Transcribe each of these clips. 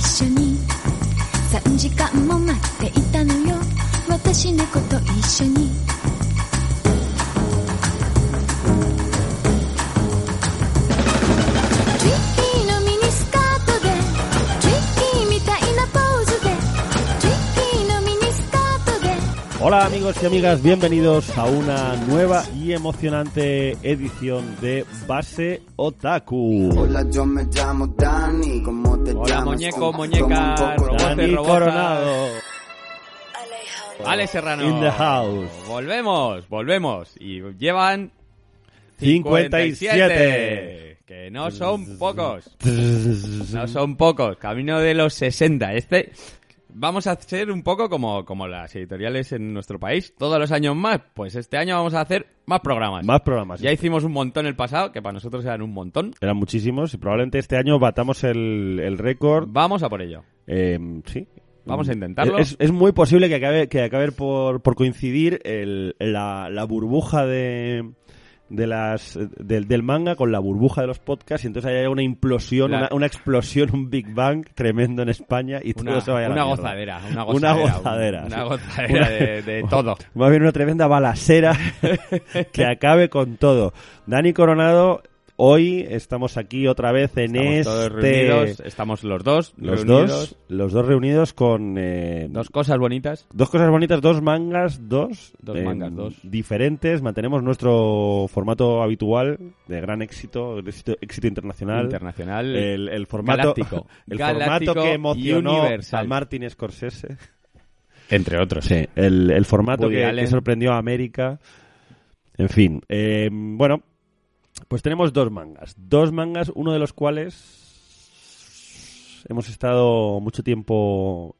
一緒に。3時間も待っていたのよ。私猫と一緒に。Hola amigos y amigas, bienvenidos a una nueva y emocionante edición de Base Otaku. Hola, yo me llamo Dani, como te Hola, llamas? muñeco, muñeca, toma un poco- robot. Dani roboza. Coronado Ale Serrano. In the house. Volvemos, volvemos. Y llevan 57. Que no son pocos. No son pocos. Camino de los 60. Este. Vamos a hacer un poco como, como las editoriales en nuestro país. Todos los años más. Pues este año vamos a hacer más programas. Más programas. Ya hicimos un montón el pasado, que para nosotros eran un montón. Eran muchísimos y probablemente este año batamos el, el récord. Vamos a por ello. Eh, sí. Vamos a intentarlo. Es, es muy posible que acabe, que acabe por, por coincidir el- la, la burbuja de, de las del, del manga con la burbuja de los podcasts y entonces haya una implosión, una, una explosión, un Big Bang tremendo en España y todo se vaya a la una gozadera, una Una gozadera. gozadera, Una sí. gozadera Una- de, de todo. Va a haber una tremenda balacera que acabe con todo. Dani Coronado, hoy estamos aquí otra vez en Estamos todos este... reunidos, estamos los dos Los reunidos. dos, los dos reunidos con eh, Dos cosas bonitas. Dos cosas bonitas, dos mangas, dos. Dos eh, mangas, dos. Diferentes. Mantenemos nuestro formato habitual de gran éxito, éxito, éxito internacional. Internacional. El, el formato, Galáctico. el Galáctico formato que emocionó universal. a Martin Scorsese. entre otros. Sí, el, el formato que sorprendió a América. En fin, eh, bueno, pues tenemos dos mangas. Dos mangas, uno de los cuales hemos estado mucho tiempo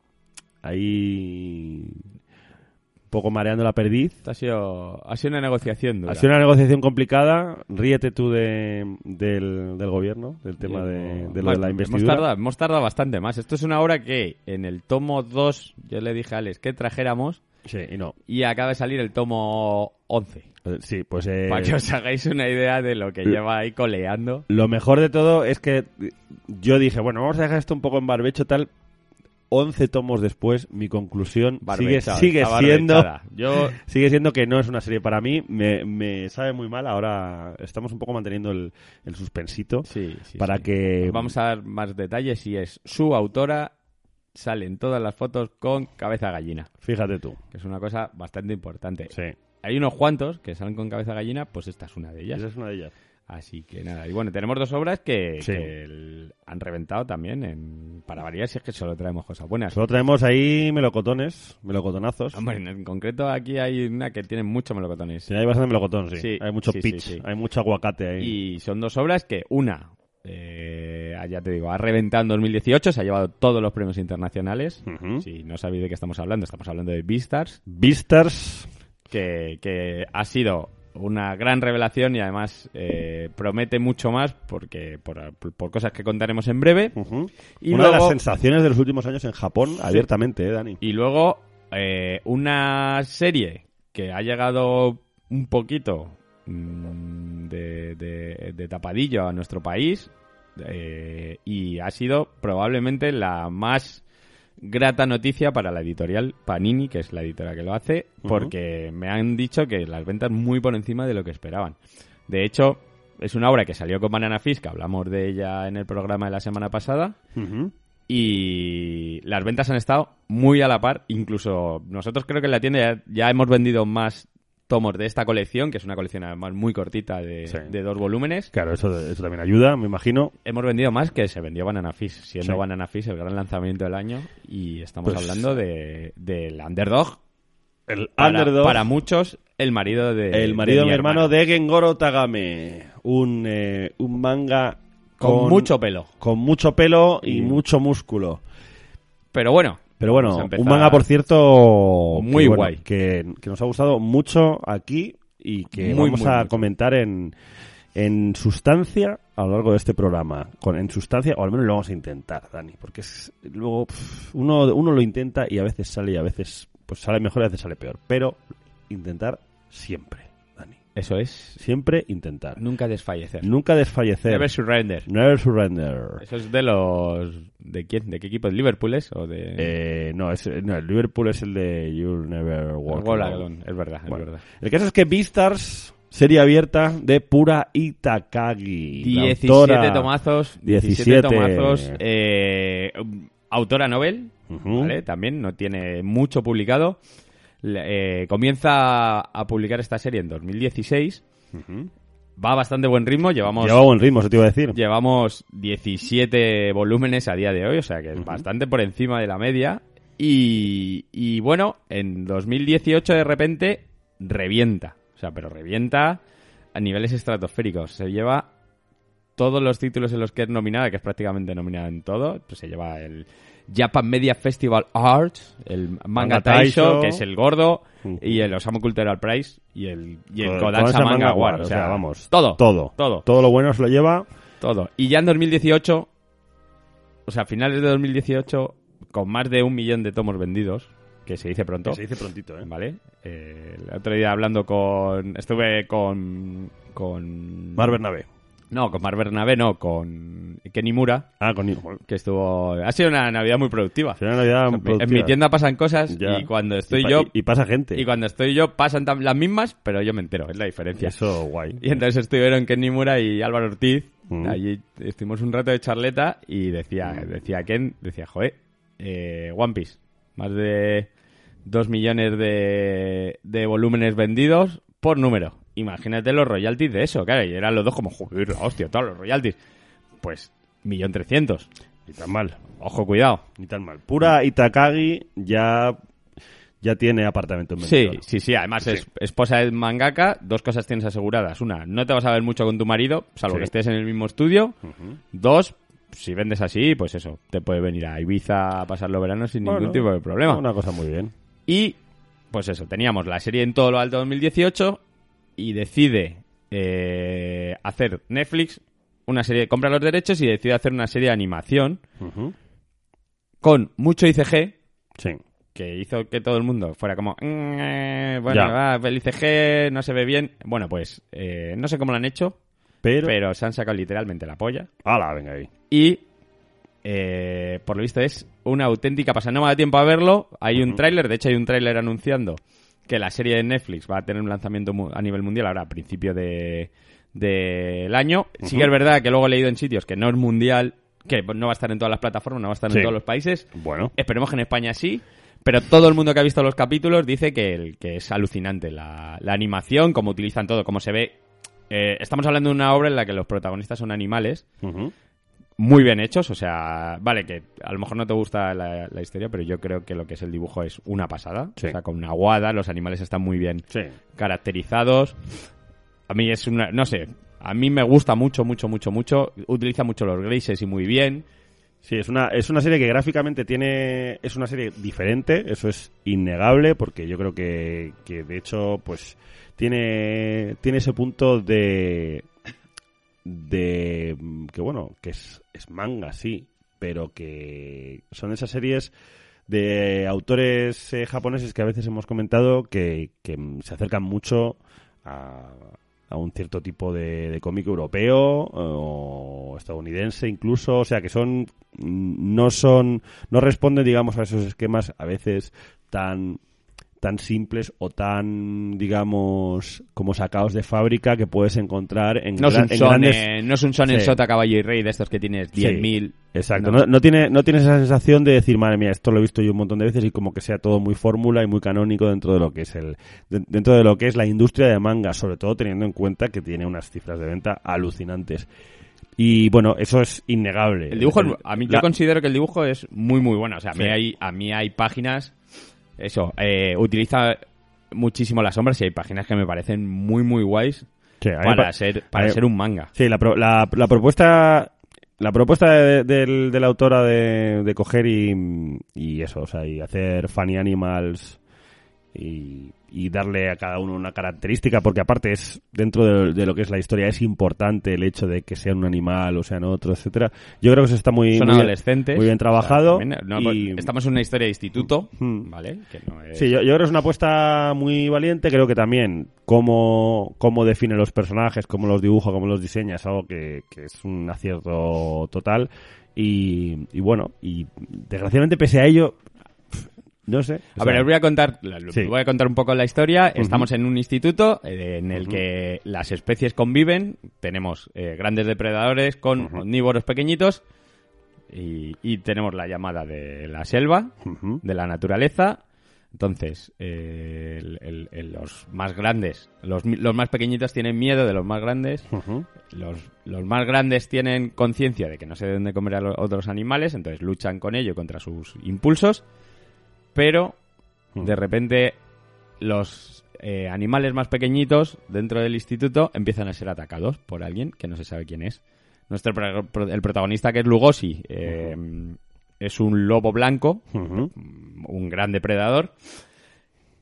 ahí un poco mareando la perdiz. Ha sido, ha sido una negociación dura. Ha sido una negociación complicada. Ríete tú de, del, del gobierno, del tema de, de lo de la Hemos investidura. tardado, hemos tardado bastante más. Esto es una obra que en el tomo 2 yo le dije a Alex que trajéramos Sí, y no. y acaba de salir el tomo 11. Eh, Sí, pues eh, Para que os hagáis una idea de lo que lleva ahí coleando. Lo mejor de todo es que yo dije, bueno, vamos a dejar esto un poco en barbecho tal. 11 tomos después, mi conclusión sigue, Barbechada, sigue siendo. Yo sigue siendo que no es una serie para mí. Me, me sabe muy mal. Ahora estamos un poco manteniendo el, el suspensito Sí, sí, para sí. que Vamos a dar más detalles y es su autora. Salen todas las fotos con cabeza gallina, Fíjate tú. que es una cosa bastante importante. Sí, Hay unos cuantos que salen con cabeza gallina, pues esta es una de ellas. esa es una de ellas. Así que nada. Y bueno, tenemos dos obras que, Sí. que el- han reventado también en, para variar, si es que solo traemos cosas buenas. Solo traemos ahí melocotones, melocotonazos. Hombre, en, en concreto aquí hay una que tiene mucho melocotones. Sí, hay bastante melocotón, sí. Sí, hay mucho sí, pitch, hay mucho aguacate ahí. Y son dos obras que una, eh, ya te digo, ha reventado en 2018, se ha llevado todos los premios internacionales. Si no sabéis de qué estamos hablando, estamos hablando de Beastars, Beastars, que, que ha sido una gran revelación y además eh, promete mucho más porque por, por cosas que contaremos en breve. Y Una de las sensaciones de los últimos años en Japón, abiertamente, ¿eh, Dani? Y luego eh, una serie que ha llegado un poquito mm, de, de- de tapadillo a nuestro país eh, y ha sido probablemente la más grata noticia para la editorial Panini, que es la editora que lo hace, porque me han dicho que las ventas muy por encima de lo que esperaban. De hecho, es una obra que salió con Banana Fish, que hablamos de ella en el programa de la semana pasada, y las ventas han estado muy a la par. Incluso nosotros creo que en la tienda ya, ya hemos vendido más tomos de esta colección, que es una colección además muy cortita de, Sí. de dos volúmenes. Claro, eso, eso también ayuda, me imagino. Hemos vendido más que se vendió Banana Fish, siendo Sí. Banana Fish el gran lanzamiento del año. Y estamos Pues- hablando de del underdog. El Para, underdog, para muchos, el marido de el marido de, mi hermano, hermano. de Gengoro Tagame. Un, eh, un manga Con, mucho pelo. con mucho pelo y Y- mucho músculo. Pero bueno. Pero bueno, un manga, por cierto, Muy que, bueno, guay. Que, que nos ha gustado mucho aquí y que Muy, vamos muy a comentar en, en sustancia a lo largo de este programa. Con, en sustancia, o al menos lo vamos a intentar, Dani, porque es, luego uno, uno lo intenta y a veces sale y a veces pues sale mejor y a veces sale peor. Pero intentar siempre. Eso es. Siempre intentar. Nunca desfallecer. Nunca desfallecer. Never surrender. Never surrender. Eso es de los... ¿De quién? ¿De qué equipo? ¿De Liverpool es? ¿O de...? Eh, no, es, no, el Liverpool es el de You'll Never Walk Alone. Es verdad, Bueno, es verdad. El caso es que Beastars, serie abierta de Pura Itakagi. la 17 autora- tomazos. 17. 17 tomazos. eh, autora Nobel. También no tiene mucho publicado. Eh, comienza a publicar esta serie en 2016. Ujú. Va a bastante buen ritmo. Llevamos, Lleva buen ritmo, eso te iba a decir. llevamos 17 volúmenes a día de hoy, o sea que es bastante por encima de la media. Y, y bueno, en 2018 de repente revienta. O sea, pero revienta a niveles estratosféricos. Se lleva todos los títulos en los que es nominada, que es prácticamente nominada en todo. Pues se lleva el Japan Media Festival Arts, el Manga Manga Taisho, Taisho. que es el gordo, y el Osamu Cultural Prize y el, y el Kodansha Manga, Manga. Award, O sea, vamos, todo. Todo. Todo. Todo lo bueno se lo lleva. Todo. Y ya en 2018, o sea, a finales de 2018, con más de un millón de tomos vendidos, que se dice pronto. Que se dice prontito, ¿eh? ¿Vale? Eh, el otro día hablando con. Estuve con. Con. Mar Bernabé. No, con Mar Bernabé, no, con Kenny Mura, Ah, con que estuvo. Ha sido una Navidad muy productiva. será una Navidad En mi- en productiva. mi tienda pasan cosas Ya. y cuando estoy Y yo. Y, y pasa gente. Y cuando estoy yo pasan las mismas, pero yo me entero, es la diferencia. Eso, guay. Y entonces estuvieron Ken Nimura y Álvaro Ortiz. Mm. Allí estuvimos un rato de charleta y decía, decía Ken, decía, joder, eh, One Piece, más de dos millones de, de volúmenes vendidos por número. Imagínate los royalties de eso, claro, y eran los dos como, joder, hostia, todos los royalties. Pues, millón trescientos. Ni tan mal. Ojo, cuidado. Ni tan mal. Pura Itakagi ya, ya tiene apartamento en Sí, Benidorm. sí, sí. Además, es esposa de mangaka. Dos cosas tienes aseguradas. Una, no te vas a ver mucho con tu marido, salvo Sí. que estés en el mismo estudio. Dos, si vendes así, pues eso, te puede venir a Ibiza a pasar los veranos sin ningún tipo de problema. Una cosa muy bien. Y, pues eso, teníamos la serie en todo lo alto 2018 y decide eh, hacer Netflix una serie, compra los derechos y decide hacer una serie de animación con mucho ICG, Sí. que hizo que todo el mundo fuera como, "Mm, eh, bueno, va, el ICG no se ve bien. Bueno, pues eh, no sé cómo lo han hecho, Pero... pero se han sacado literalmente la polla. ¡Hala, venga ahí! Y eh, por lo visto es una auténtica pasada. No me da tiempo a verlo. Hay un tráiler, de hecho hay un tráiler anunciando que la serie de Netflix va a tener un lanzamiento a nivel mundial ahora a principio de del año. Sí que es verdad que luego he leído en sitios que no es mundial, que no va a estar en todas las plataformas, no va a estar Sí. en todos los países. Bueno, Esperemos que en España sí. Pero todo el mundo que ha visto los capítulos dice que, que es alucinante la, la animación, cómo utilizan todo, cómo se ve. Eh, estamos hablando de una obra en la que los protagonistas son animales. Muy bien hechos, o sea, vale, que a lo mejor no te gusta la, la historia, pero yo creo que lo que es el dibujo es una pasada. Sí. O sea, con una guada, los animales están muy bien sí. caracterizados. A mí es una, no sé, a mí me gusta mucho, mucho, mucho, mucho. Utiliza mucho los grises y muy bien. Sí, es una, es una serie que gráficamente tiene. Es una serie diferente, eso es innegable, porque yo creo que, que de hecho, pues. Tiene, tiene ese punto de. De. que bueno, que es, es manga, sí, pero que son esas series de autores eh, japoneses que a veces hemos comentado que, que se acercan mucho a, a un cierto tipo de, de cómic europeo eh, o estadounidense incluso, o sea que son no son no responden digamos a esos esquemas a veces tan tan simples o tan digamos como sacados de fábrica que puedes encontrar en, No es gra- un en son, grandes eh, no es un son en Sí. sota, caballo y rey de estos que tienes Sí. 10.000. Exacto, No. no, no tiene, no tienes esa sensación de decir, madre mía, esto lo he visto yo un montón de veces y como que sea todo muy fórmula y muy canónico dentro de lo que es el, de- dentro de lo que es la industria de manga, sobre todo teniendo en cuenta que tiene unas cifras de venta alucinantes. Y bueno, eso es innegable. El dibujo, a mí yo considero que el dibujo es muy, muy bueno. O sea, a mí, Sí. hay, a mí hay páginas, eso, eh, utiliza muchísimo las sombras y hay páginas que me parecen muy, muy guays Sí, para, pa- ser, para ser un manga. Sí, la, pro- la, la propuesta la propuesta de, de la autora de, de coger y, y eso, o sea, y hacer funny animals y, y darle a cada uno una característica, porque aparte es dentro de, de lo que es la historia es importante el hecho de que sean un animal o sean otro, etcétera. Yo creo que eso está muy, Son muy bien- adolescentes. muy bien trabajado. O sea, también, no, y- Estamos en una historia de instituto, Hmm. ¿vale? Que no es... Sí, yo, yo creo que es una apuesta muy valiente. Creo que también cómo, cómo define los personajes, cómo los dibuja, cómo los diseña, es algo que, que es un acierto total. Y, y bueno, y desgraciadamente pese a ello, no sé. A ver, os voy a contar, Sí. voy a contar un poco la historia. Estamos en un instituto eh, en el que las especies conviven. Tenemos eh, grandes depredadores con Ujú. omnívoros pequeñitos y, y tenemos la llamada de la selva, de la naturaleza. Entonces, eh, el- el- el- los más grandes, los, los más pequeñitos tienen miedo de los más grandes. Los, los más grandes tienen conciencia de que no se deben de comer a los otros animales, entonces luchan con ello contra sus impulsos, pero Mm. de repente los eh, animales más pequeñitos dentro del instituto empiezan a ser atacados por alguien que no se sabe quién es. Nuestro el protagonista que es Lugosi eh, es un lobo blanco, un gran depredador.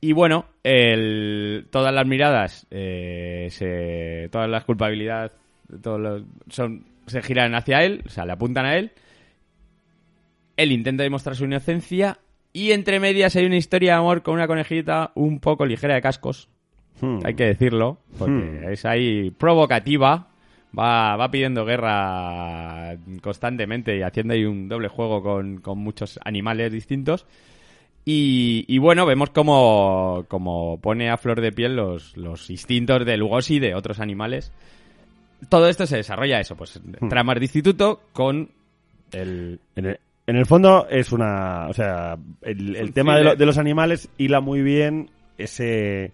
Y bueno, el- todas las miradas, eh, se, todas las culpabilidades, todos los- son, se giran hacia él, o sea, le apuntan a él. Él intenta demostrar su inocencia y entre medias hay una historia de amor con una conejita un poco ligera de cascos, Hmm. hay que decirlo, porque Hmm. es ahí provocativa. Va, va pidiendo guerra constantemente y haciendo ahí un doble juego con, con muchos animales distintos. Y, y bueno, vemos como, como pone a flor de piel los, los instintos de Lugosi y de otros animales. Todo esto se desarrolla eso, pues tramas de instituto con el, en el fondo es una. O sea, el, el tema de, lo- de los animales hila muy bien ese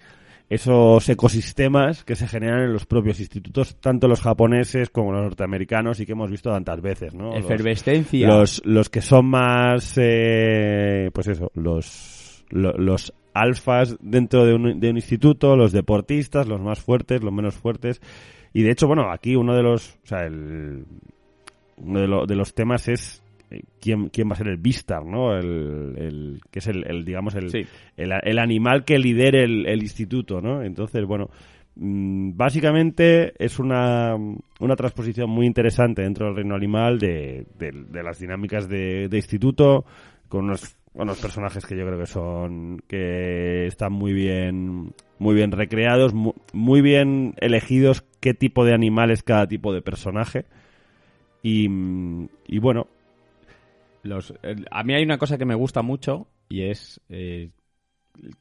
esos ecosistemas que se generan en los propios institutos, tanto los japoneses como los norteamericanos y que hemos visto tantas veces, ¿no? Los- Efervescencia. Los, los que son más, eh, pues eso, los, lo- los alfas dentro de un, de un instituto, los deportistas, los más fuertes, los menos fuertes. Y de hecho, bueno, aquí uno de los, o sea, el, uno de, lo- de los temas es quién, quién va a ser el Vistar, ¿no? El, el- que es el, el, digamos, el, Sí. el, el animal que lidere el, instituto, ¿no? Entonces, bueno, mm, básicamente es una, una transposición muy interesante dentro del reino animal de, de- de las dinámicas de, de instituto, con unos, unos personajes que yo creo que son, que están muy bien, muy bien recreados, mu- muy bien elegidos qué tipo de animal es cada tipo de personaje. Y, y bueno, Los, el- a mí hay una cosa que me gusta mucho y es eh,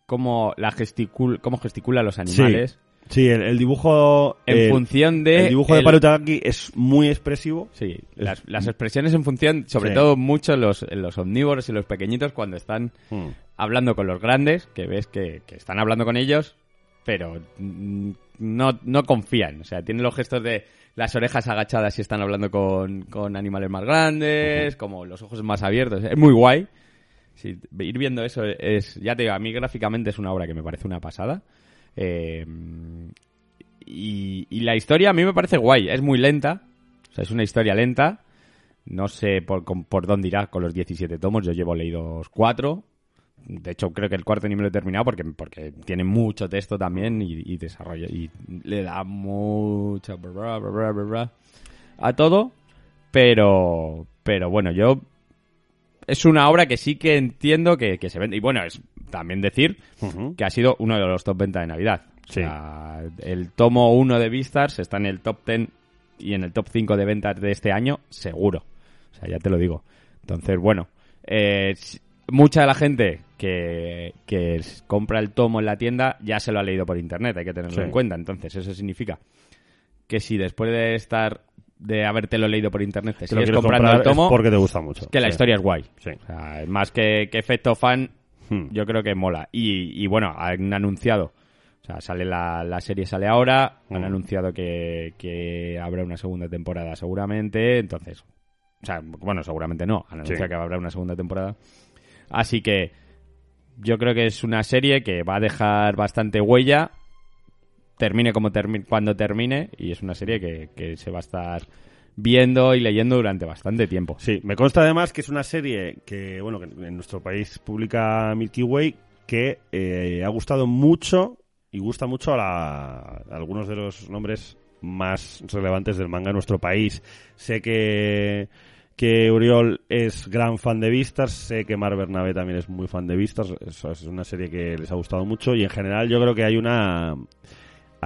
cómo, la gesticul, cómo gesticula los animales sí, el, el dibujo... en el- función de... El dibujo de es muy expresivo. Sí, las, las expresiones en función, sobre Sí. todo mucho los, los omnívoros y los pequeñitos cuando están Mm. hablando con los grandes, que ves que, que están hablando con ellos, pero mm, no, no confían. O sea, tienen los gestos de las orejas agachadas si están hablando con, con animales más grandes, como los ojos más abiertos. Es muy guay. Sí, ir viendo eso es, ya te digo, a mí gráficamente es una obra que me parece una pasada. Eh, y, y la historia a mí me parece guay, es muy lenta, o sea, es una historia lenta. No sé por, por dónde irá con los 17 tomos, yo llevo leídos cuatro. De hecho, creo que el cuarto ni me lo he terminado porque, porque tiene mucho texto también y, y desarrolla y le da mucha bra, bra, bra, bra, bra a todo. Pero, pero bueno, yo es una obra que sí que entiendo que, que se vende. Y bueno, es también decir que ha sido uno de los top venta de Navidad. O Sí. sea, el tomo 1 de Beastars está en el top 10 y en el top 5 de ventas de este año, seguro. O sea, ya te lo digo. Entonces, bueno, eh, mucha de la gente que, que compra el tomo en la tienda ya se lo ha leído por internet, hay que tenerlo Sí. en cuenta. Entonces, eso significa que si después de estar, de habértelo leído por internet, te Te sigues quieres comprando comprar el tomo, es porque te gusta mucho. que la historia es guay. Sí. O sea, más que, que efecto fan, Hmm. yo creo que mola. Y, y bueno, han anunciado, o sea, sale la, la serie sale ahora, han Mm. anunciado que, que habrá una segunda temporada seguramente, entonces, o sea, bueno, seguramente no, han anunciado que habrá una segunda temporada. Así que yo creo que es una serie que va a dejar bastante huella, termine como cuando termine, y es una serie que, que se va a estar viendo y leyendo durante bastante tiempo. Sí, me consta además que es una serie que, bueno, que en nuestro país publica Milky Way que eh, ha gustado mucho y gusta mucho a, la- a algunos de los nombres más relevantes del manga en nuestro país. Sé que, que Uriol es gran fan de Vistas, sé que Mar Bernabé también es muy fan de Vistas, es, es una serie que les ha gustado mucho. Y en general yo creo que hay una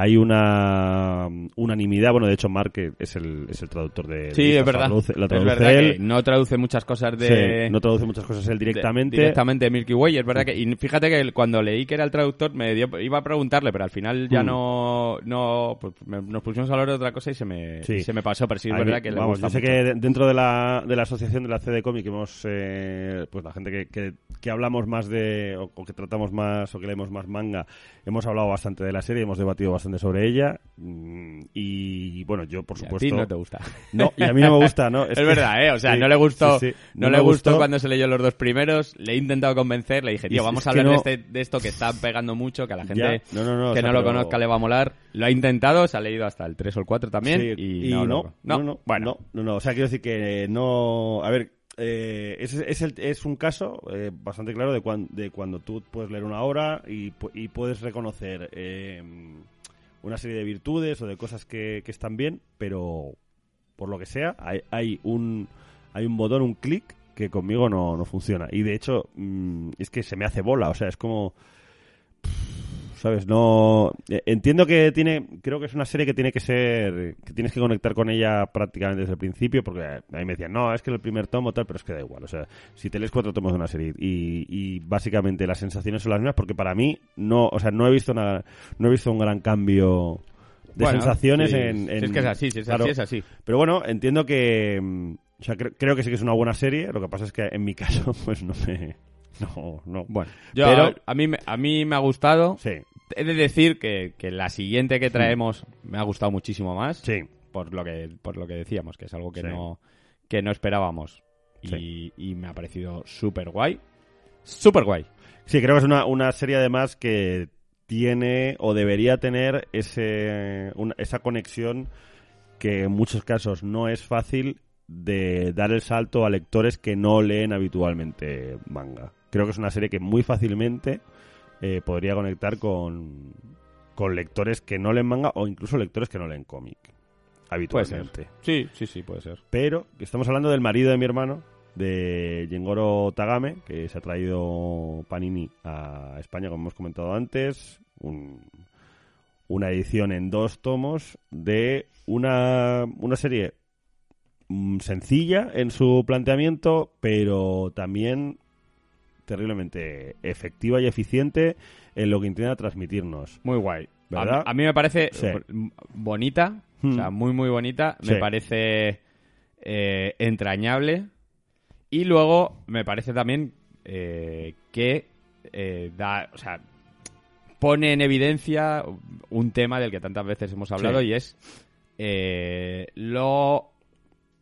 hay una unanimidad, bueno, de hecho Mark es el, es el traductor de Sí, es verdad. La traduce, es traduce verdad él. que no traduce muchas cosas de... Sí, no traduce muchas cosas él de- directamente. directamente de Milky Way, es verdad que... Y fíjate que cuando leí que era el traductor, me dio, iba a preguntarle, pero al final ya Mm. no... no pues me- nos pusimos a hablar de otra cosa y se me, Sí. se me pasó, pero sí es verdad que le vamos, gusta yo sé mucho. que de- dentro de la, de la asociación de la CD Comic hemos, eh, pues la gente que, que, que hablamos más de, o, o que tratamos más, o que leemos más manga, hemos hablado bastante de la serie, hemos debatido bastante sobre ella, mm, y bueno, yo por Y a supuesto... ti no te gusta. No, y a mí no me gusta, ¿no? Es, que- verdad, ¿eh? O sea, sí, no le gustó, sí, sí. no, le gustó, cuando se leyó los dos primeros. Le he intentado convencer, le dije, tío, vamos a hablar no- de, este- de esto que está pegando mucho, que a la gente no, o que sea, no lo pero- conozca le va a molar. Lo ha intentado, se ha leído hasta el 3 o el 4 también. Sí, y, y no, no, no, no, bueno, no, no, no. O sea, quiero decir que no. A ver, eh, es, es, el- es un caso eh, bastante claro de, cuan- de cuando tú puedes leer una obra y, y puedes reconocer eh, una serie de virtudes o de cosas que, que están bien, pero por lo que sea, hay, hay un hay un botón, un clic que conmigo no, no funciona. Y de hecho, mm, es que se me hace bola. O sea, es como. ¿Sabes? No. eh, Entiendo que tiene. Creo que es una serie que tiene que ser. Que tienes que conectar con ella prácticamente desde el principio. Porque a mí me decían, no, es que el primer tomo tal, pero es que da igual. O sea, si te lees cuatro tomos de una serie y, y básicamente las sensaciones son las mismas, porque para mí no. O sea, no he visto una, no he visto un gran cambio de Bueno, sensaciones sí, en, si es que es así, si es claro. así, es así. Pero bueno, entiendo que. mm, O sea, cre- creo que sí que es una buena serie. Lo que pasa es que en mi caso, pues no me. No, no. Bueno, yo, Pero- a, mí, me- a mí me ha gustado. Sí, He de decir que, que la siguiente que traemos me ha gustado muchísimo más. sí. Por lo que, por lo que decíamos, que es algo que, Sí. no, que no esperábamos. Y, y me ha parecido súper guay. Súper guay. Sí, creo que es una, una serie además que tiene o debería tener ese, una- esa conexión que en muchos casos no es fácil de dar el salto a lectores que no leen habitualmente manga. Creo que es una serie que muy fácilmente eh, podría conectar con, con lectores que no leen manga o incluso lectores que no leen cómic habitualmente. Sí, sí, sí, puede ser. Pero estamos hablando del marido de mi hermano, de Gengoro Tagame, que se ha traído Panini a España, como hemos comentado antes. un- una edición en dos tomos de una, una serie mm, sencilla en su planteamiento, pero también terriblemente efectiva y eficiente en lo que intenta transmitirnos. Muy guay. ¿Verdad? A, a mí me parece Sí. bonita, Hmm. o sea, muy, muy bonita. Sí. Me parece eh, entrañable. Y luego me parece también eh, que eh, da, o sea, pone en evidencia un tema del que tantas veces hemos hablado Sí. y es eh, lo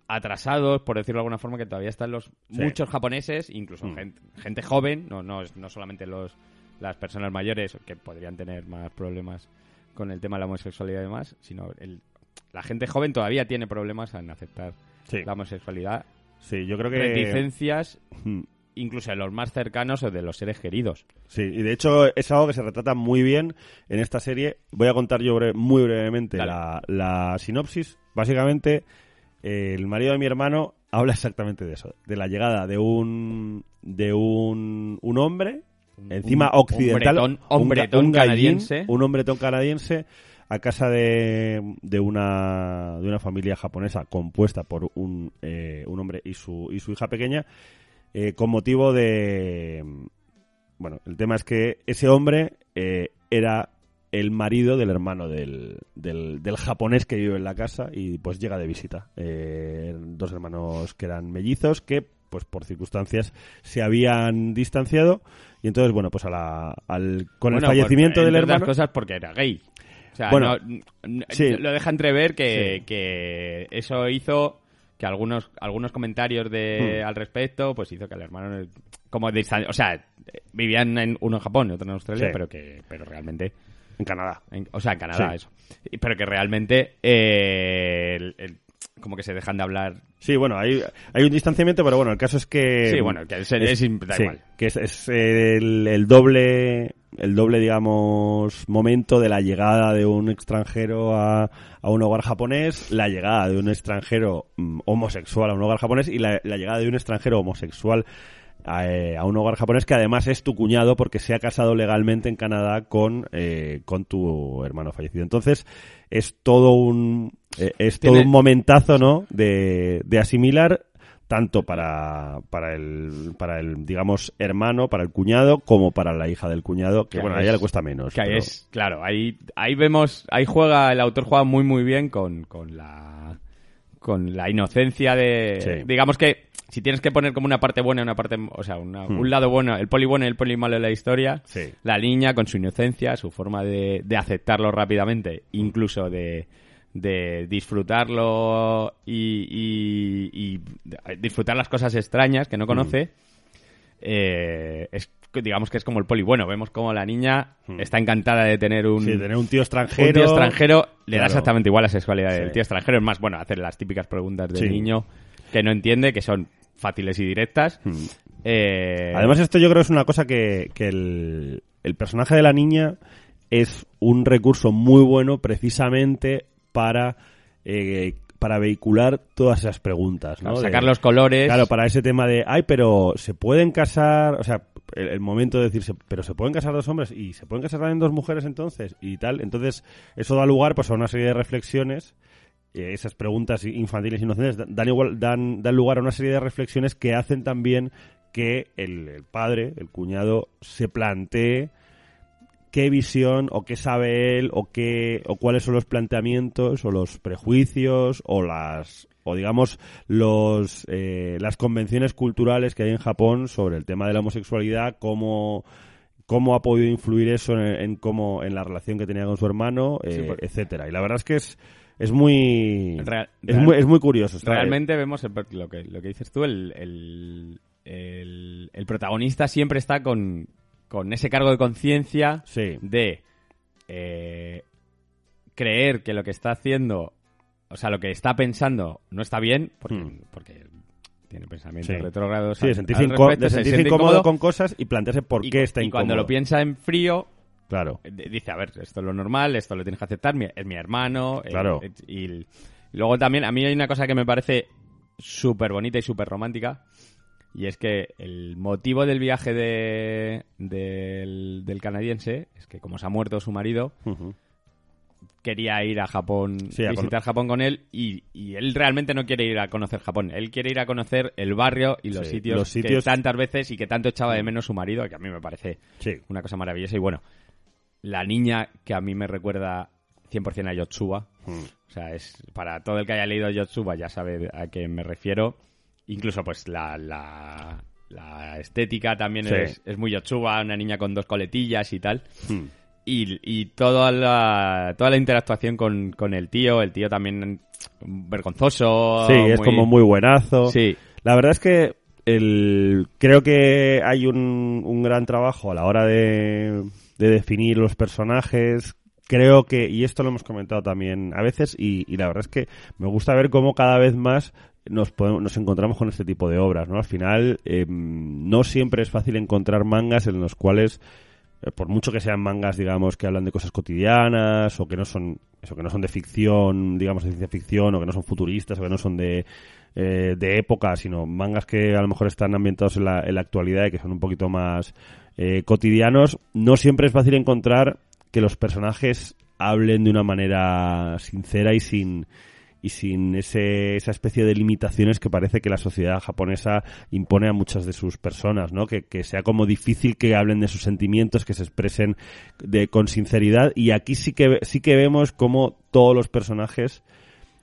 atrasados, por decirlo de alguna forma, que todavía están los Sí. muchos japoneses, incluso Mm. gente, gente joven, no, no, no solamente los las personas mayores que podrían tener más problemas con el tema de la homosexualidad y demás, sino el, la gente joven todavía tiene problemas en aceptar Sí, la homosexualidad, sí yo creo que... reticencias, Mm. incluso de los más cercanos o de los seres queridos. Sí, y de hecho es algo que se retrata muy bien en esta serie. Voy a contar yo bre- muy brevemente la, la sinopsis. Básicamente, el marido de mi hermano habla exactamente de eso, de la llegada de un de un, un hombre, encima un occidental, hombretón- hombretón un gallín, canadiense. un hombretón canadiense a casa de, de una de una familia japonesa compuesta por un, eh, un hombre y su y su hija pequeña eh, con motivo de bueno el tema es que ese hombre eh, era el marido del hermano del, del, del japonés que vive en la casa y pues llega de visita Eh, dos hermanos que eran mellizos que pues por circunstancias se habían distanciado y entonces bueno pues a la, al, con Bueno, el fallecimiento por- del hermano cosas porque era gay. O sea, Bueno, no- n- sí. lo deja entrever que, Sí. que eso hizo que algunos algunos comentarios de Hmm. al respecto pues hizo que el hermano como distan- o sea vivían en uno en Japón y otro en Australia Sí. pero que pero realmente en Canadá en- o sea en Canadá Sí. eso pero que realmente eh, el- el- como que se dejan de hablar. Sí, bueno, hay, hay un distanciamiento, pero bueno, el caso es que... sí, bueno, que es, es, da sí, igual. que es, es el, el doble el doble digamos momento de la llegada de un extranjero a, a un hogar japonés la llegada de un extranjero mm, homosexual a un hogar japonés y la, la llegada de un extranjero homosexual a, eh, a un hogar japonés que además es tu cuñado porque se ha casado legalmente en Canadá con, eh, con tu hermano fallecido. Entonces es todo un eh, es todo Tiene- un momentazo, ¿no? De, de asimilar tanto para, para el para el digamos hermano, para el cuñado, como para la hija del cuñado, que Que bueno, a ella le cuesta menos. Que ahí es, claro, ahí, ahí vemos, ahí juega, el autor juega muy muy bien con, con la con la inocencia de, Sí. digamos que si tienes que poner como una parte buena y una parte, o sea, una- Hmm. un lado bueno, el poli bueno y el poli malo de la historia, Sí. la niña con su inocencia, su forma de, de aceptarlo rápidamente, incluso de, de disfrutarlo y, y- y disfrutar las cosas extrañas que no conoce, eh, es, digamos que es como el poli bueno. Vemos como la niña Hmm. está encantada de tener un, Sí, tener un tío un extranjero. tío extranjero, le da exactamente igual la sexualidad Sí. del tío extranjero. Es más, bueno, hacer las típicas preguntas del Sí. niño que no entiende, que son fáciles y directas. Hmm. Eh, Además, esto yo creo que es una cosa que, que el, el personaje de la niña es un recurso muy bueno precisamente para, eh, para vehicular todas esas preguntas, ¿no? claro, De- sacar los colores. Claro, para ese tema de, ay, pero se pueden casar, o sea, el, momento de decirse, pero se pueden casar dos hombres y se pueden casar también dos mujeres entonces y tal. Entonces, eso da lugar pues a una serie de reflexiones. eh, esas preguntas infantiles inocentes dan, dan igual, dan, dan lugar a una serie de reflexiones que hacen también que el, el padre, el cuñado, se plantee qué visión o qué sabe él o qué o cuáles son los planteamientos o los prejuicios o las o digamos los eh, las convenciones culturales que hay en Japón sobre el tema de la homosexualidad cómo cómo ha podido influir eso en, en cómo en la relación que tenía con su hermano eh, Sí, etcétera. Y la verdad es que es es muy Real- es muy es muy curioso Realmente vemos el- lo, que, lo que dices tú, el, el, el- el protagonista siempre está con, con ese cargo de conciencia sí. de eh, creer que lo que está haciendo, o sea, lo que está pensando no está bien, porque, Hmm. porque tiene pensamientos Sí. retrógrados. sí, de sentirse, respecto, de sentirse incómodo incómodo, con cosas y plantearse por y, qué está y incómodo cuando lo piensa en frío, claro eh, dice, a ver, esto es lo normal, esto lo tienes que aceptar, mi- es mi hermano. eh, Claro. eh, y, y luego también, a mí hay una cosa que me parece súper bonita y súper romántica, y es que el motivo del viaje de, del, del canadiense es que como se ha muerto su marido. Quería ir a Japón, Sí, a visitar Japón con él, y, y él realmente no quiere ir a conocer Japón, él quiere ir a conocer el barrio y los, Sí, sitios, los sitios- que tantas veces y que tanto echaba de menos su marido, que a mí me parece sí una cosa maravillosa. Y bueno, la niña que a mí me recuerda 100% a Yotsuba. Mm. O sea, es para todo el que haya leído Yotsuba ya sabe a qué me refiero. Incluso pues la, la, la estética también es, es muy Yotsuba, una niña con dos coletillas y tal. Mm. Y, y toda la, toda la interactuación con, con el tío, el tío también vergonzoso. Sí, es como muy buenazo. Sí, La verdad es que el, creo que hay un, un gran trabajo a la hora de, de definir los personajes. Creo que, y esto lo hemos comentado también a veces, y, y la verdad es que me gusta ver cómo cada vez más nos, podemos- nos encontramos con este tipo de obras, ¿no? Al final, eh, no siempre es fácil encontrar mangas en los cuales por mucho que sean mangas, digamos, que hablan de cosas cotidianas o que no son eso que no son de ficción, digamos, de ciencia ficción o que no son futuristas o que no son de, eh, de época, sino mangas que a lo mejor están ambientados en la, en la actualidad y que son un poquito más eh, cotidianos, no siempre es fácil encontrar que los personajes hablen de una manera sincera y sin y sin ese, esa especie de limitaciones que parece que la sociedad japonesa impone a muchas de sus personas, ¿no? Que, que sea como difícil que hablen de sus sentimientos, que se expresen de, con sinceridad. Y aquí sí que, sí que vemos cómo todos los personajes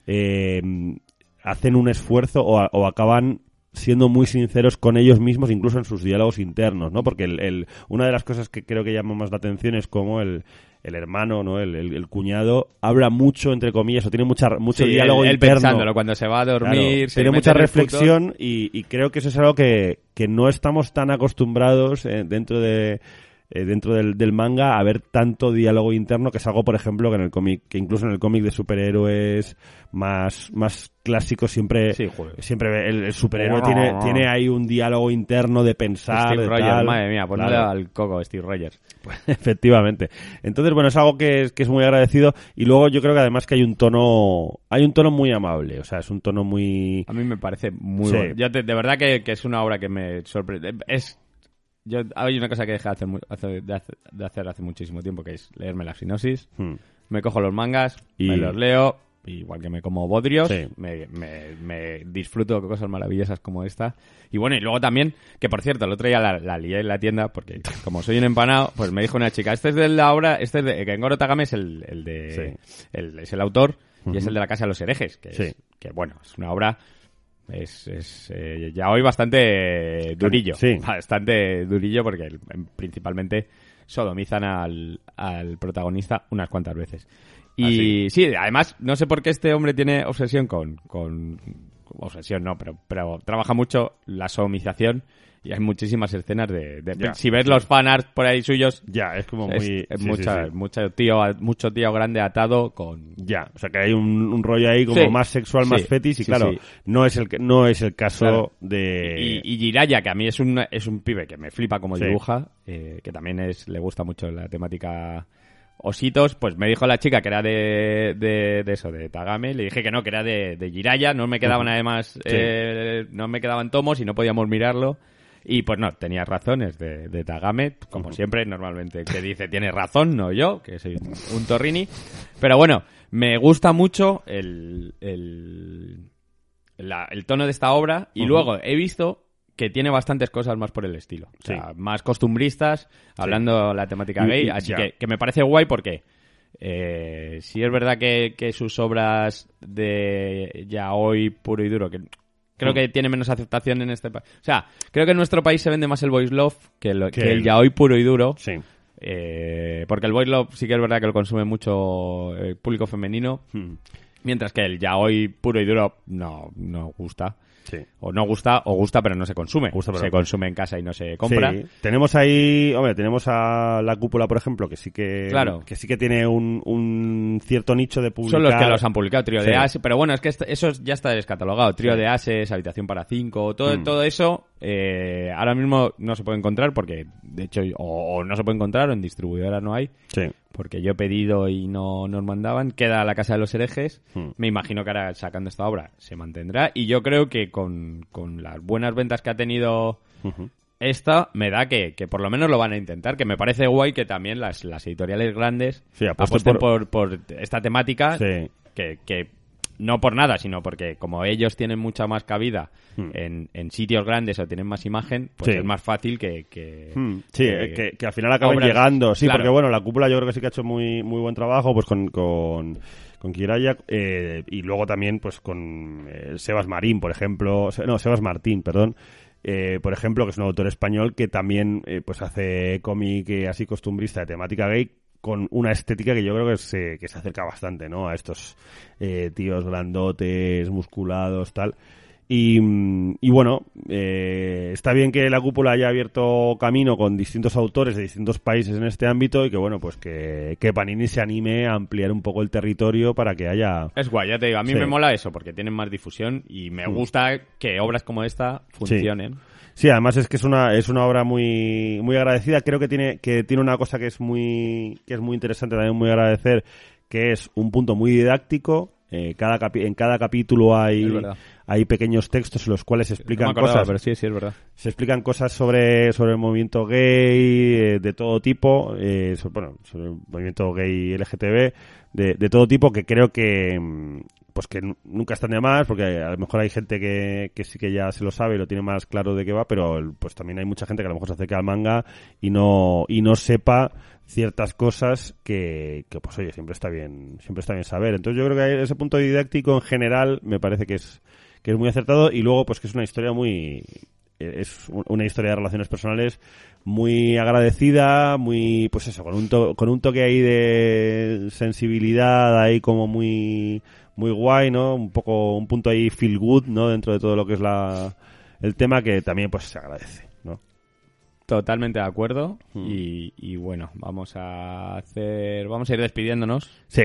eh, hacen un esfuerzo o acaban siendo muy sinceros con ellos mismos, incluso en sus diálogos internos, ¿no? Porque el, el- una de las cosas que creo que llama más la atención es cómo el, el hermano, ¿no? El, el- el cuñado habla mucho, entre comillas, o tiene mucha, mucho Sí, diálogo él, él interno. pensándolo cuando se va a dormir. Claro, se tiene mucha reflexión y, y creo que eso es algo que, que no estamos tan acostumbrados eh, dentro de eh, dentro del, del manga haber tanto diálogo interno que es algo, por ejemplo, que en el cómic, que incluso en el cómic de superhéroes más, más clásicos siempre, Sí, siempre el, el superhéroe tiene, tiene ahí un diálogo interno de pensar. Steve de Rogers, tal. madre mía, ponle Claro. al coco Steve Rogers. Efectivamente. Entonces, bueno, es algo que es, que es muy agradecido y luego yo creo que además que hay un tono, hay un tono muy amable, o sea, es un tono muy... A mí me parece muy Sí. bueno. Yo te- de verdad que, que es una obra que me sorprende. Es yo hay una cosa que dejé de hacer, hace- de, hace- de hacer hace muchísimo tiempo que es leerme la sinopsis. Hmm. Me cojo los mangas, Y- me los leo, igual que me como bodrios, Sí. me, me- me disfruto de cosas maravillosas como esta. Y bueno, y luego también, que por cierto, el otro día la, la lié en la tienda, porque como soy un empanado, pues me dijo una chica, este es de la obra, este es de, Gengoro Tagame es el, el de, el- es el autor, y es el de la Casa de los Herejes, que, es- que bueno, es una obra es, es eh, ya hoy bastante durillo. Sí. Bastante durillo porque principalmente sodomizan al, al protagonista unas cuantas veces. Y sí, además, no sé por qué este hombre tiene obsesión con... con obsesión no, pero, pero trabaja mucho la sodomización y hay muchísimas escenas de... si ves los fanarts por ahí suyos, Ya, es como muy... es sí, mucha, sí. mucho, tío, mucho tío grande atado con... Ya, o sea que hay un, un rollo ahí como más sexual, más fetis y claro, no es el que- no es el caso Claro. de Y, y Jiraya, que a mí es un, es un pibe que me flipa como dibuja, eh, que también es le gusta mucho la temática ositos, pues me dijo la chica que era de, de, de eso, de Tagame, le dije que no, que era de, de Jiraya, no me quedaban además, eh, no me quedaban tomos y no podíamos mirarlo. Y pues no, tenía razones de, de Tagame, como siempre, normalmente que dice tiene razón, no yo, que soy un, torrini. Pero bueno, me gusta mucho el, el, la- el tono de esta obra y luego he visto que tiene bastantes cosas más por el estilo. O sea, Sí. más costumbristas, hablando la temática gay. así que, que me parece guay porque eh, sí es verdad que, que sus obras de ya hoy puro y duro, que creo Mm. que tiene menos aceptación en este país. O sea, creo que en nuestro país se vende más el voice love que, lo- Que que el el- ya hoy puro y duro. Sí. Eh, porque el voice love sí que es verdad que lo consume mucho el público femenino, Hmm. mientras que el ya hoy puro y duro no, no gusta. Sí. O no gusta, o gusta pero no se consume. Gusta, pero se no. consume en casa y no se compra. Sí. Tenemos ahí, hombre, tenemos a la cúpula, por ejemplo, que sí que, Claro. que sí que tiene un, un cierto nicho de publicar. Son los que los han publicado, Trío Sí. de Ases, pero bueno, es que eso ya está descatalogado. Trío de Ases, Habitación para cinco, todo, Mm. todo eso eh, ahora mismo no se puede encontrar porque, de hecho, o, o no se puede encontrar o en distribuidora no hay, Sí. Porque yo he pedido y no nos mandaban. Queda la Casa de los Herejes. Mm. Me imagino que ahora sacando esta obra se mantendrá y yo creo que con, con las buenas ventas que ha tenido esta me da que, que por lo menos lo van a intentar, que me parece guay que también las, las editoriales grandes Sí, apuesten por- por, por esta temática, Sí. que, que no por nada, sino porque como ellos tienen mucha más cabida Hmm. en, en sitios grandes o tienen más imagen, pues Sí. es más fácil que... que- Hmm, Sí, que- eh, que, que al final acaben obras- llegando. Sí, Claro. porque bueno, la cúpula yo creo que sí que ha hecho muy, muy buen trabajo pues con, con, con Kiraya eh, y luego también pues con eh, Sebas Marín, por ejemplo. No, Sebas Martín, perdón. eh, por ejemplo, que es un autor español que también eh, pues hace cómic eh, así costumbrista de temática gay con una estética que yo creo que se, que se acerca bastante, ¿no? A estos eh, tíos grandotes, musculados, tal. Y, mm, y bueno, eh, está bien que la cúpula haya abierto camino con distintos autores de distintos países en este ámbito y que bueno, pues que, que Panini se anime a ampliar un poco el territorio para que haya... Es guay, ya te digo, a mí Sí. me mola eso, porque tienen más difusión y me Hmm. gusta que obras como esta funcionen. Sí, además es que es una, es una obra muy, muy agradecida. Creo que tiene, que tiene una cosa que es muy, que es muy interesante también muy agradecer, que es un punto muy didáctico. Eh, cada capi- en cada capítulo hay, hay pequeños textos en los cuales se No explican acordaba, cosas. pero sí, sí, es verdad. se explican cosas sobre, sobre el movimiento gay eh, de todo tipo, eh, so- bueno, sobre el movimiento gay LGTB de, de todo tipo que creo que mm, pues que nu- nunca están de más porque a lo mejor hay gente que, que sí que ya se lo sabe y lo tiene más claro de qué va, pero pues también hay mucha gente que a lo mejor se acerca al manga y no y no sepa ciertas cosas que, que pues oye, siempre está bien, siempre está bien saber. Entonces yo creo que ese punto didáctico en general me parece que es que es muy acertado y luego pues que es una historia muy es un- una historia de relaciones personales muy agradecida, muy, pues eso, con un, to- con un toque ahí de sensibilidad ahí como muy, muy guay, ¿no? Un poco, un punto ahí feel good, ¿no? Dentro de todo lo que es la, el tema que también pues se agradece, ¿no? totalmente de acuerdo. Mm. Y, y bueno, vamos a hacer. Vamos a ir despidiéndonos. Sí.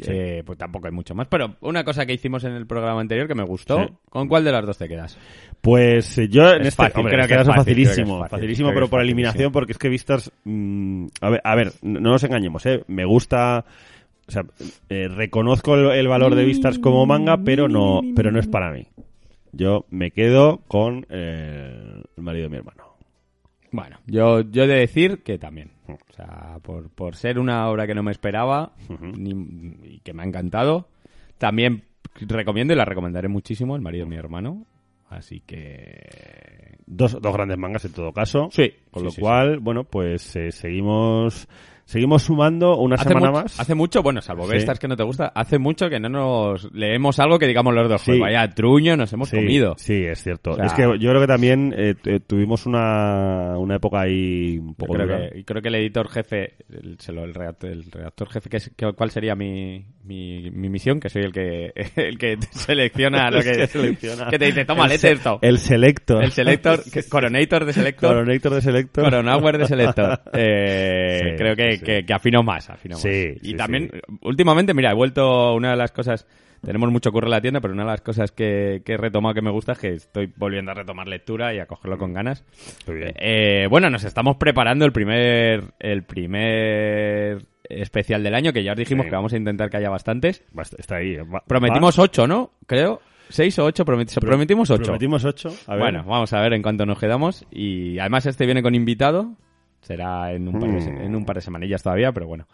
Que, Pues tampoco hay mucho más. Pero una cosa que hicimos en el programa anterior que me gustó. Sí. ¿Con cuál de las dos te quedas? Pues eh, yo en Es este fácil, hombre, creo este que es caso fácil, creo que es facilísimo, pero por eliminación, porque es que Vistas, mm, a ver, a ver, no nos engañemos, eh, me gusta, o sea, eh, reconozco el, el valor de Vistas como manga, pero no, pero no es para mí. Yo me quedo con eh, el marido de mi hermano. Bueno, yo, yo he de decir que también. O sea, por, por ser una obra que no me esperaba ni- y que me ha encantado, también recomiendo y la recomendaré muchísimo, El marido de mi hermano. Así que... Dos, dos grandes mangas en todo caso. Sí. Con sí, lo sí, cual, bueno, pues eh, seguimos seguimos sumando una Hace, semana mucho, más. hace mucho, bueno, salvo Sí. Vestas que no te gusta, hace mucho que no nos leemos algo que digamos los dos, Sí. pues vaya truño nos hemos sí, comido. Sí, es cierto. O sea- es que yo creo que también eh, tu- tuvimos una, una época ahí un poco creo dura. que, y creo que el editor jefe, el, se lo- el, redactor, el redactor jefe, que es, que- ¿cuál sería mi, mi, mi misión? Que soy el que el que selecciona lo que, selecciona. que te dice, toma, léete esto. El selector. El selector, que- coronator de selector, Coronator de selector. coronauer de selector. Eh, creo que, sí. que, que afino más, afino más. Sí, y sí, también, últimamente, mira, he vuelto una de las cosas, tenemos mucho curro en la tienda, pero una de las cosas que, que he retomado que me gusta es que estoy volviendo a retomar lectura y a cogerlo con ganas. Muy bien. Eh, bueno, nos estamos preparando el primer, el primer especial del año, que ya os dijimos Sí. que vamos a intentar que haya bastantes. Basta, Está ahí. Va- Prometimos ocho, ¿no? Creo. ¿Seis o ocho? Prometi- prometimos ocho. Prometimos ocho. A ver. Bueno, vamos a ver en cuánto nos quedamos. Y además este viene con invitado. Será en un, par de, se- Mm. en un par de semanillas todavía, pero bueno,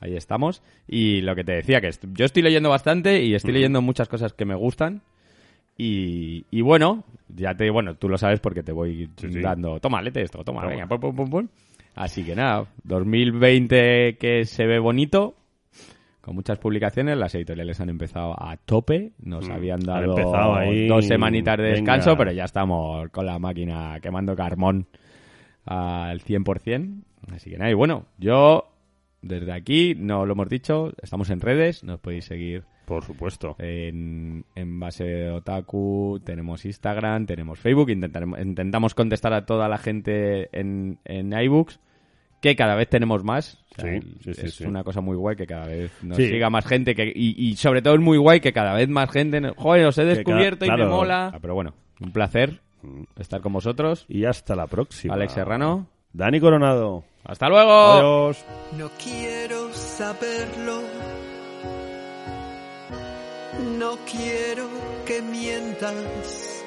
ahí estamos. Y lo que te decía, que yo estoy leyendo bastante y estoy leyendo muchas cosas que me gustan. Y, y bueno, ya te, bueno, tú lo sabes porque te voy Sí, sí. dando, toma, lete esto, toma, Toma. venga, pum, pum, pum, pum. Así que nada, 2020 que se ve bonito, con muchas publicaciones, las editoriales han empezado a tope, nos Mm, habían dado ahí, dos semanitas de descanso, venga. pero ya estamos con la máquina quemando carbón al 100%. Así que nada, y bueno, yo desde aquí, no lo hemos dicho, estamos en redes, nos podéis seguir Por supuesto. en, en base de Otaku, tenemos Instagram, tenemos Facebook, intentaremos, intentamos contestar a toda la gente en, en iBooks, que cada vez tenemos más. O sea, Sí, el- sí, sí, es una cosa muy guay que cada vez nos siga más gente que, y, y sobre todo es muy guay que cada vez más gente, joder, os he cada- descubierto y me mola. Ah, pero bueno, un placer. Estar con vosotros. Y hasta la próxima. Alex Serrano, Dani Coronado. hasta luego. Adiós. No quiero saberlo. No quiero que mientas.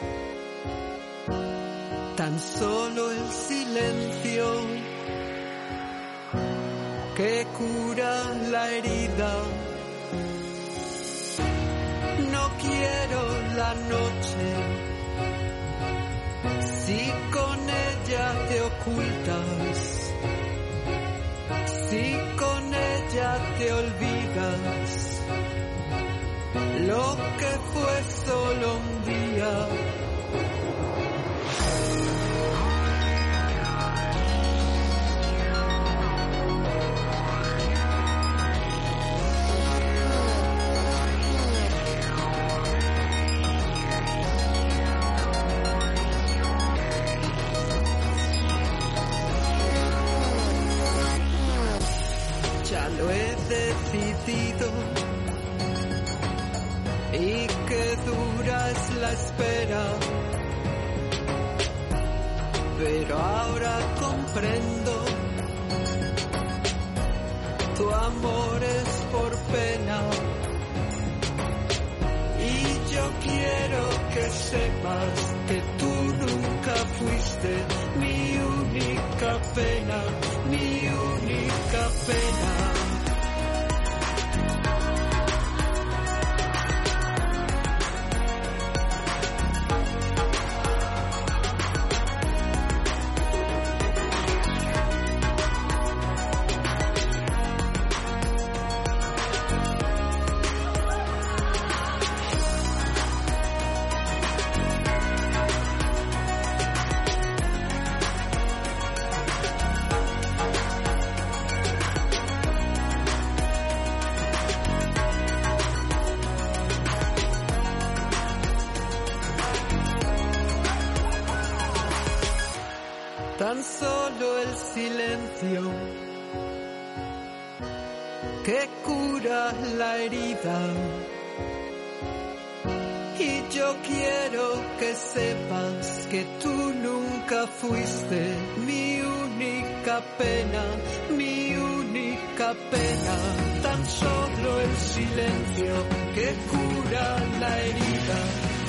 Tan solo el silencio que cura la herida. No quiero te espera. Pero ahora comprendo. Tu amor es por pena. Y yo quiero que sepas que tú nunca fuiste mi única pena, mi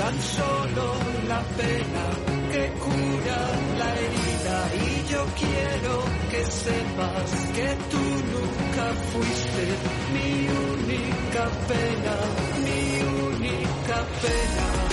tan solo la pena que cura la herida. Y yo quiero que sepas que tú nunca fuiste mi única pena, mi única pena.